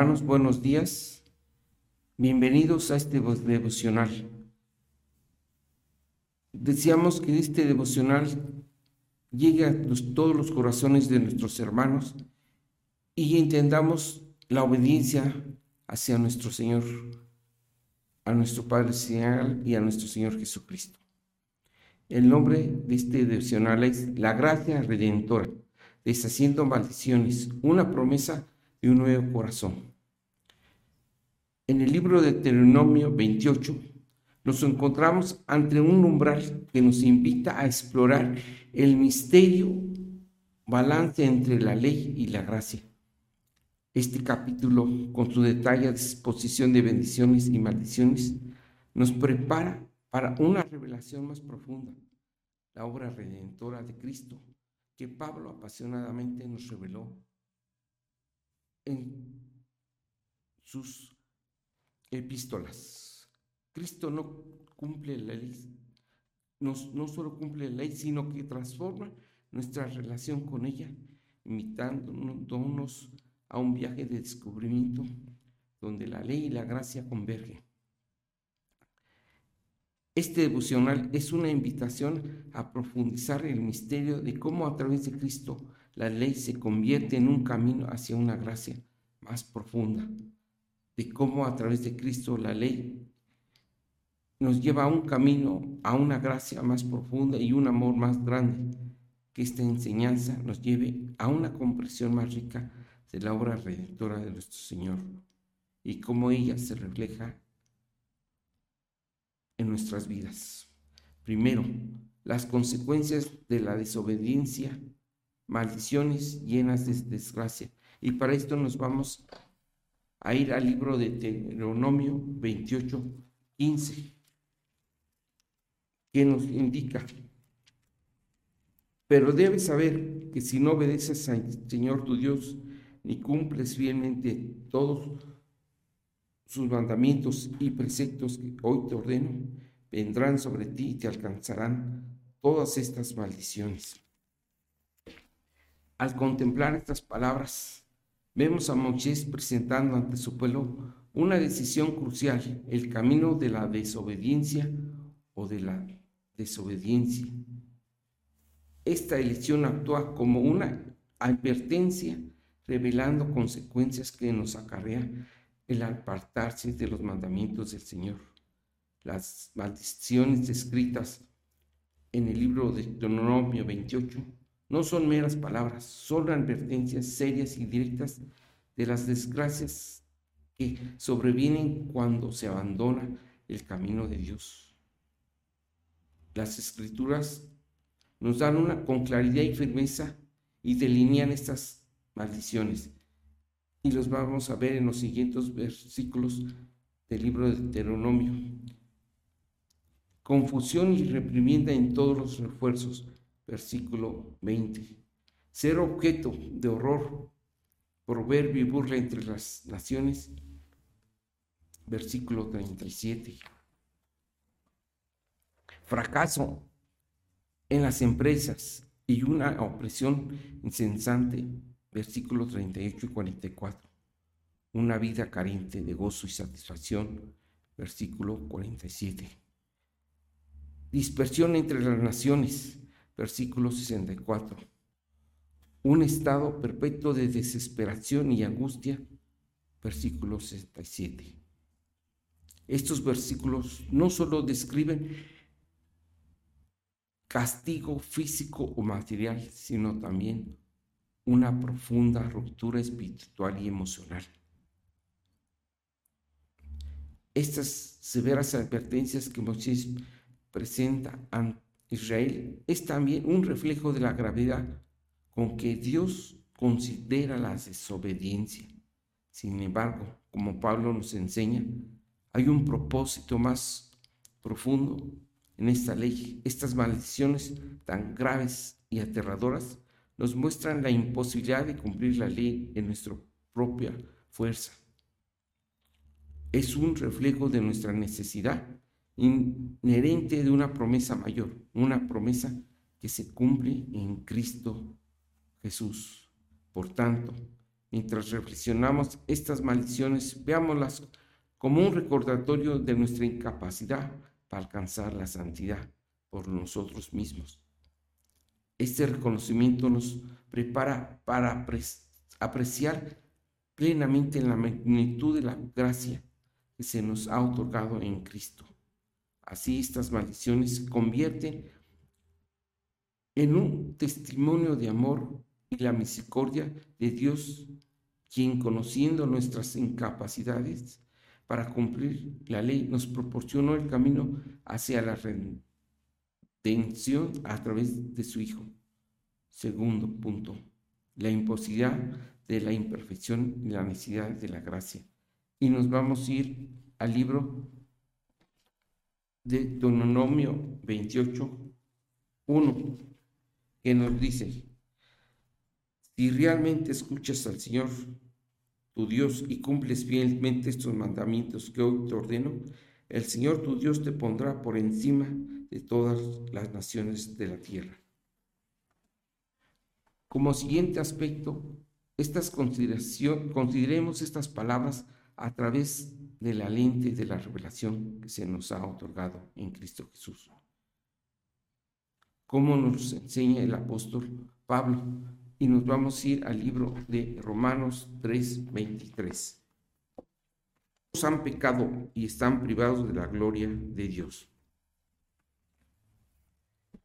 Hermanos, buenos días. Bienvenidos a este devocional. Deseamos que este devocional llegue a todos los corazones de nuestros hermanos y entendamos la obediencia hacia nuestro Señor, a nuestro Padre Celestial y a nuestro Señor Jesucristo. El nombre de este devocional es La Gracia Redentora, deshaciendo maldiciones, una promesa de un nuevo corazón. En el libro de Deuteronomio 28 nos encontramos ante un umbral que nos invita a explorar el misterio balance entre la ley y la gracia. Este capítulo, con su detallada exposición de bendiciones y maldiciones, nos prepara para una revelación más profunda, la obra redentora de Cristo, que Pablo apasionadamente nos reveló en sus epístolas. Cristo no cumple la ley, no, no solo cumple la ley, sino que transforma nuestra relación con ella, invitándonos a un viaje de descubrimiento donde la ley y la gracia convergen. Este devocional es una invitación a profundizar el misterio de cómo a través de Cristo la ley se convierte en un camino hacia una gracia más profunda, de cómo a través de Cristo la ley nos lleva a un camino, a una gracia más profunda y un amor más grande, que esta enseñanza nos lleve a una comprensión más rica de la obra redentora de nuestro Señor y cómo ella se refleja en nuestras vidas. Primero, las consecuencias de la desobediencia, maldiciones llenas de desgracia. Y para esto nos vamos a ir al libro de Deuteronomio 28, 15, que nos indica, pero debes saber que si no obedeces al Señor tu Dios, ni cumples fielmente todos sus mandamientos y preceptos que hoy te ordeno, vendrán sobre ti y te alcanzarán todas estas maldiciones. Al contemplar estas palabras, vemos a Moisés presentando ante su pueblo una decisión crucial, el camino de la desobediencia o de la desobediencia. Esta elección actúa como una advertencia, revelando consecuencias que nos acarrean el apartarse de los mandamientos del Señor. Las maldiciones descritas en el libro de Deuteronomio 28 no son meras palabras, son advertencias serias y directas de las desgracias que sobrevienen cuando se abandona el camino de Dios. Las escrituras nos dan una con claridad y firmeza y delinean estas maldiciones y los vamos a ver en los siguientes versículos del libro de Deuteronomio. Confusión y reprimienda en todos los refuerzos, versículo 20. Ser objeto de horror, proverbio y burla entre las naciones, versículo 37. Fracaso en las empresas y una opresión insensante, versículos 38 y 44. Una vida carente de gozo y satisfacción, versículo 47. Dispersión entre las naciones, versículo 64. Un estado perpetuo de desesperación y angustia, versículo 67. Estos versículos no solo describen castigo físico o material, sino también una profunda ruptura espiritual y emocional. Estas severas advertencias que Moisés presenta a Israel es también un reflejo de la gravedad con que Dios considera la desobediencia. Sin embargo, como Pablo nos enseña, hay un propósito más profundo en esta ley. Estas maldiciones tan graves y aterradoras nos muestran la imposibilidad de cumplir la ley en nuestra propia fuerza. Es un reflejo de nuestra necesidad inherente de una promesa mayor, una promesa que se cumple en Cristo Jesús. Por tanto, Mientras reflexionamos estas maldiciones, veámoslas como un recordatorio de nuestra incapacidad para alcanzar la santidad por nosotros mismos. Este reconocimiento nos prepara para apreciar plenamente la magnitud de la gracia que se nos ha otorgado en Cristo. Así estas maldiciones se convierten en un testimonio de amor y la misericordia de Dios, quien conociendo nuestras incapacidades para cumplir la ley, nos proporcionó el camino hacia la redención a través de su Hijo. Segundo punto, la imposibilidad de la imperfección y la necesidad de la gracia. Y nos vamos a ir al libro de Deuteronomio 28, 1, que nos dice, si realmente escuchas al Señor, tu Dios, y cumples fielmente estos mandamientos que hoy te ordeno, el Señor tu Dios te pondrá por encima de todas las naciones de la tierra. Como siguiente aspecto, estas consideremos estas palabras a través de la lente de la revelación que se nos ha otorgado en Cristo Jesús. Como nos enseña el apóstol Pablo, y nos vamos a ir al libro de Romanos 3:23. Todos han pecado y están privados de la gloria de Dios.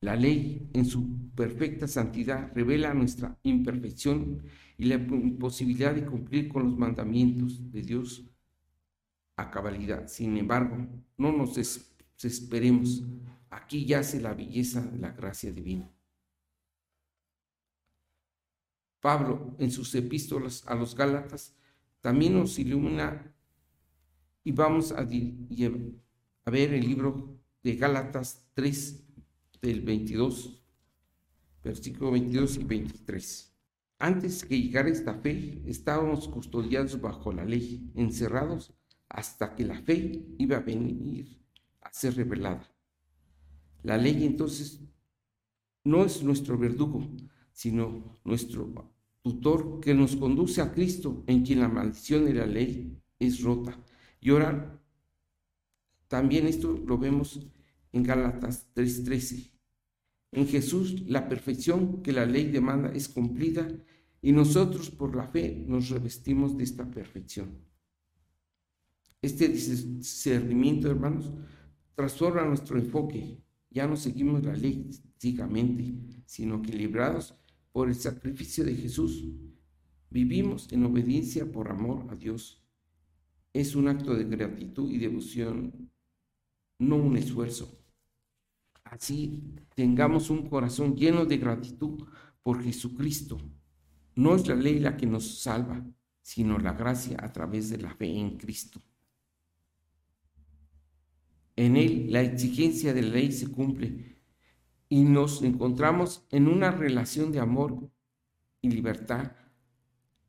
La ley, en su perfecta santidad, revela nuestra imperfección y la imposibilidad de cumplir con los mandamientos de Dios a cabalidad. Sin embargo, no nos desesperemos. Aquí yace la belleza de la gracia divina. Pablo, en sus epístolas a los Gálatas, también nos ilumina y vamos a, ver el libro de Gálatas 3, del 22, versículo 22 y 23. Antes que llegara esta fe, estábamos custodiados bajo la ley, encerrados hasta que la fe iba a venir a ser revelada. La ley entonces no es nuestro verdugo, sino nuestro tutor que nos conduce a Cristo, en quien la maldición de la ley es rota. Y ahora, también esto lo vemos en Gálatas 3:13. En Jesús la perfección que la ley demanda es cumplida y nosotros por la fe nos revestimos de esta perfección. Este discernimiento, hermanos, transforma nuestro enfoque. Ya no seguimos la ley ciegamente, sino que librados por el sacrificio de Jesús, vivimos en obediencia por amor a Dios. Es un acto de gratitud y devoción, no un esfuerzo. Así tengamos un corazón lleno de gratitud por Jesucristo. No es la ley la que nos salva, sino la gracia a través de la fe en Cristo. En Él la exigencia de la ley se cumple y nos encontramos en una relación de amor y libertad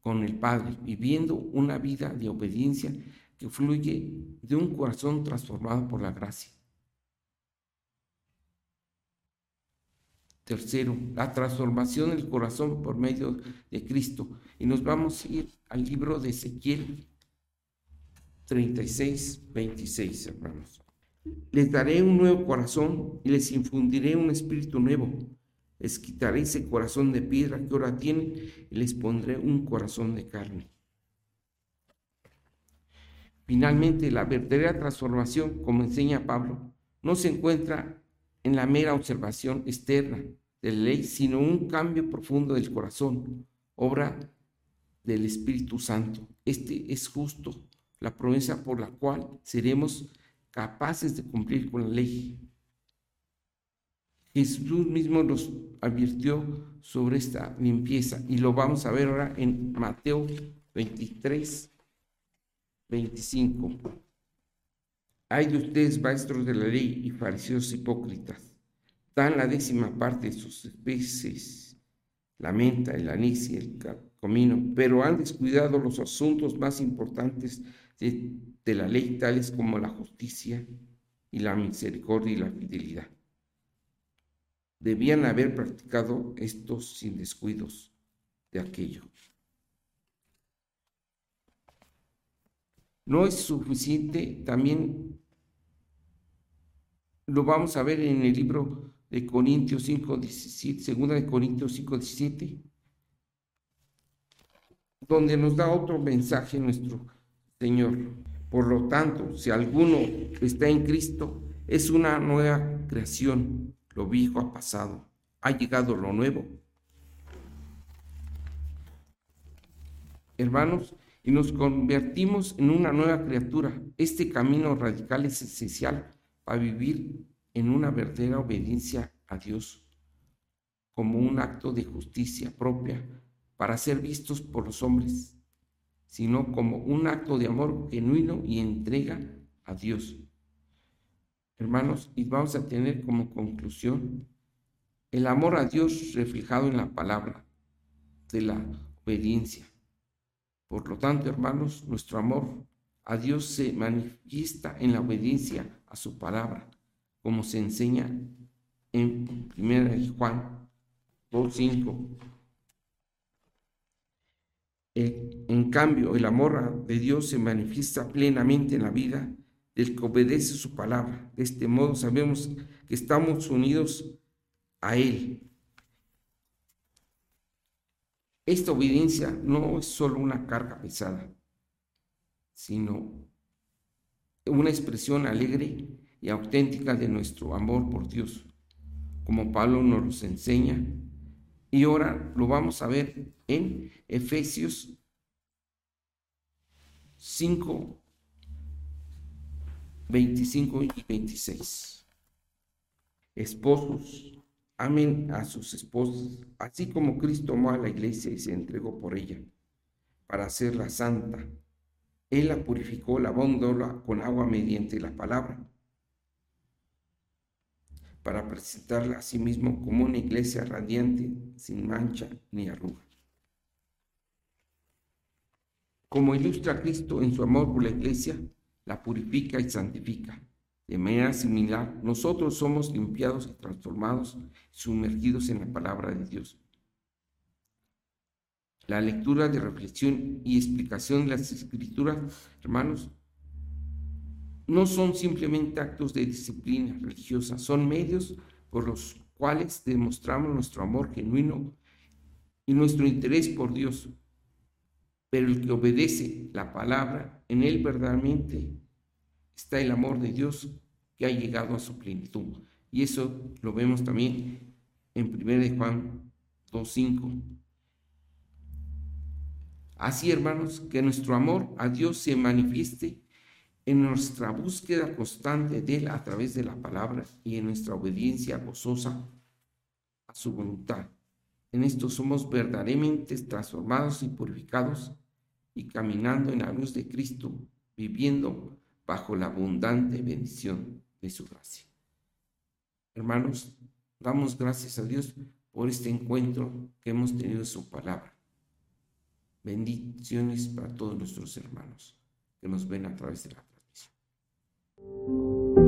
con el Padre, viviendo una vida de obediencia que fluye de un corazón transformado por la gracia. Tercero, la transformación del corazón por medio de Cristo. Y nos vamos a ir al libro de Ezequiel 36, 26, hermanos. Les daré un nuevo corazón y les infundiré un espíritu nuevo. Les quitaré ese corazón de piedra que ahora tienen y les pondré un corazón de carne. Finalmente, la verdadera transformación, como enseña Pablo, no se encuentra en la mera observación externa de la ley, sino un cambio profundo del corazón, obra del Espíritu Santo. Este es justo la promesa por la cual seremos capaces de cumplir con la ley. Jesús mismo nos advirtió sobre esta limpieza y lo vamos a ver ahora en Mateo 23, 25. Hay de ustedes, maestros de la ley y fariseos hipócritas, dan la décima parte de sus especies, la menta, el anís y el comino, pero han descuidado los asuntos más importantes de, de la ley, tales como la justicia y la misericordia y la fidelidad. Debían haber practicado estos sin descuidos de aquello. no es suficiente, también lo vamos a ver en el libro de Corintios 5, 17, segunda de Corintios 5, 17, donde nos da otro mensaje nuestro Señor. Por lo tanto, si alguno está en Cristo, es una nueva creación. Lo viejo ha pasado, ha llegado lo nuevo. Hermanos, y nos convertimos en una nueva criatura. Este camino radical es esencial para vivir en una verdadera obediencia a Dios como un acto de justicia propia para ser vistos por los hombres, sino como un acto de amor genuino y entrega a Dios. Hermanos, y vamos a tener como conclusión el amor a Dios reflejado en la palabra de la obediencia. Por lo tanto, hermanos, nuestro amor a Dios se manifiesta en la obediencia a su palabra, como se enseña en 1 Juan 2.5. En cambio, el amor de Dios se manifiesta plenamente en la vida del que obedece su palabra. De este modo sabemos que estamos unidos a Él. Esta obediencia no es solo una carga pesada, sino una expresión alegre y auténtica de nuestro amor por Dios, como Pablo nos enseña. Y ahora lo vamos a ver en Efesios 5, 25 y 26. Esposos, amen a sus esposas, así como Cristo amó a la iglesia y se entregó por ella, para hacerla santa. Él la purificó, lavándola con agua mediante la palabra, para presentarla a sí mismo como una iglesia radiante, sin mancha ni arruga. Como ilustra Cristo en su amor por la iglesia, la purifica y santifica. De manera similar, nosotros somos limpiados y transformados, sumergidos en la palabra de Dios. La lectura de reflexión y explicación de las escrituras, hermanos, no son simplemente actos de disciplina religiosa, son medios por los cuales demostramos nuestro amor genuino y nuestro interés por Dios. Pero el que obedece la palabra, en él verdaderamente está el amor de Dios que ha llegado a su plenitud. Y eso lo vemos también en 1 Juan 2.5. Así, hermanos, que nuestro amor a Dios se manifieste en nuestra búsqueda constante de Él a través de la palabra y en nuestra obediencia gozosa a su voluntad. En esto somos verdaderamente transformados y purificados y caminando en la luz de Cristo, viviendo bajo la abundante bendición de su gracia. Hermanos, damos gracias a Dios por este encuentro que hemos tenido en su palabra. Bendiciones para todos nuestros hermanos que nos ven a través de la transmisión.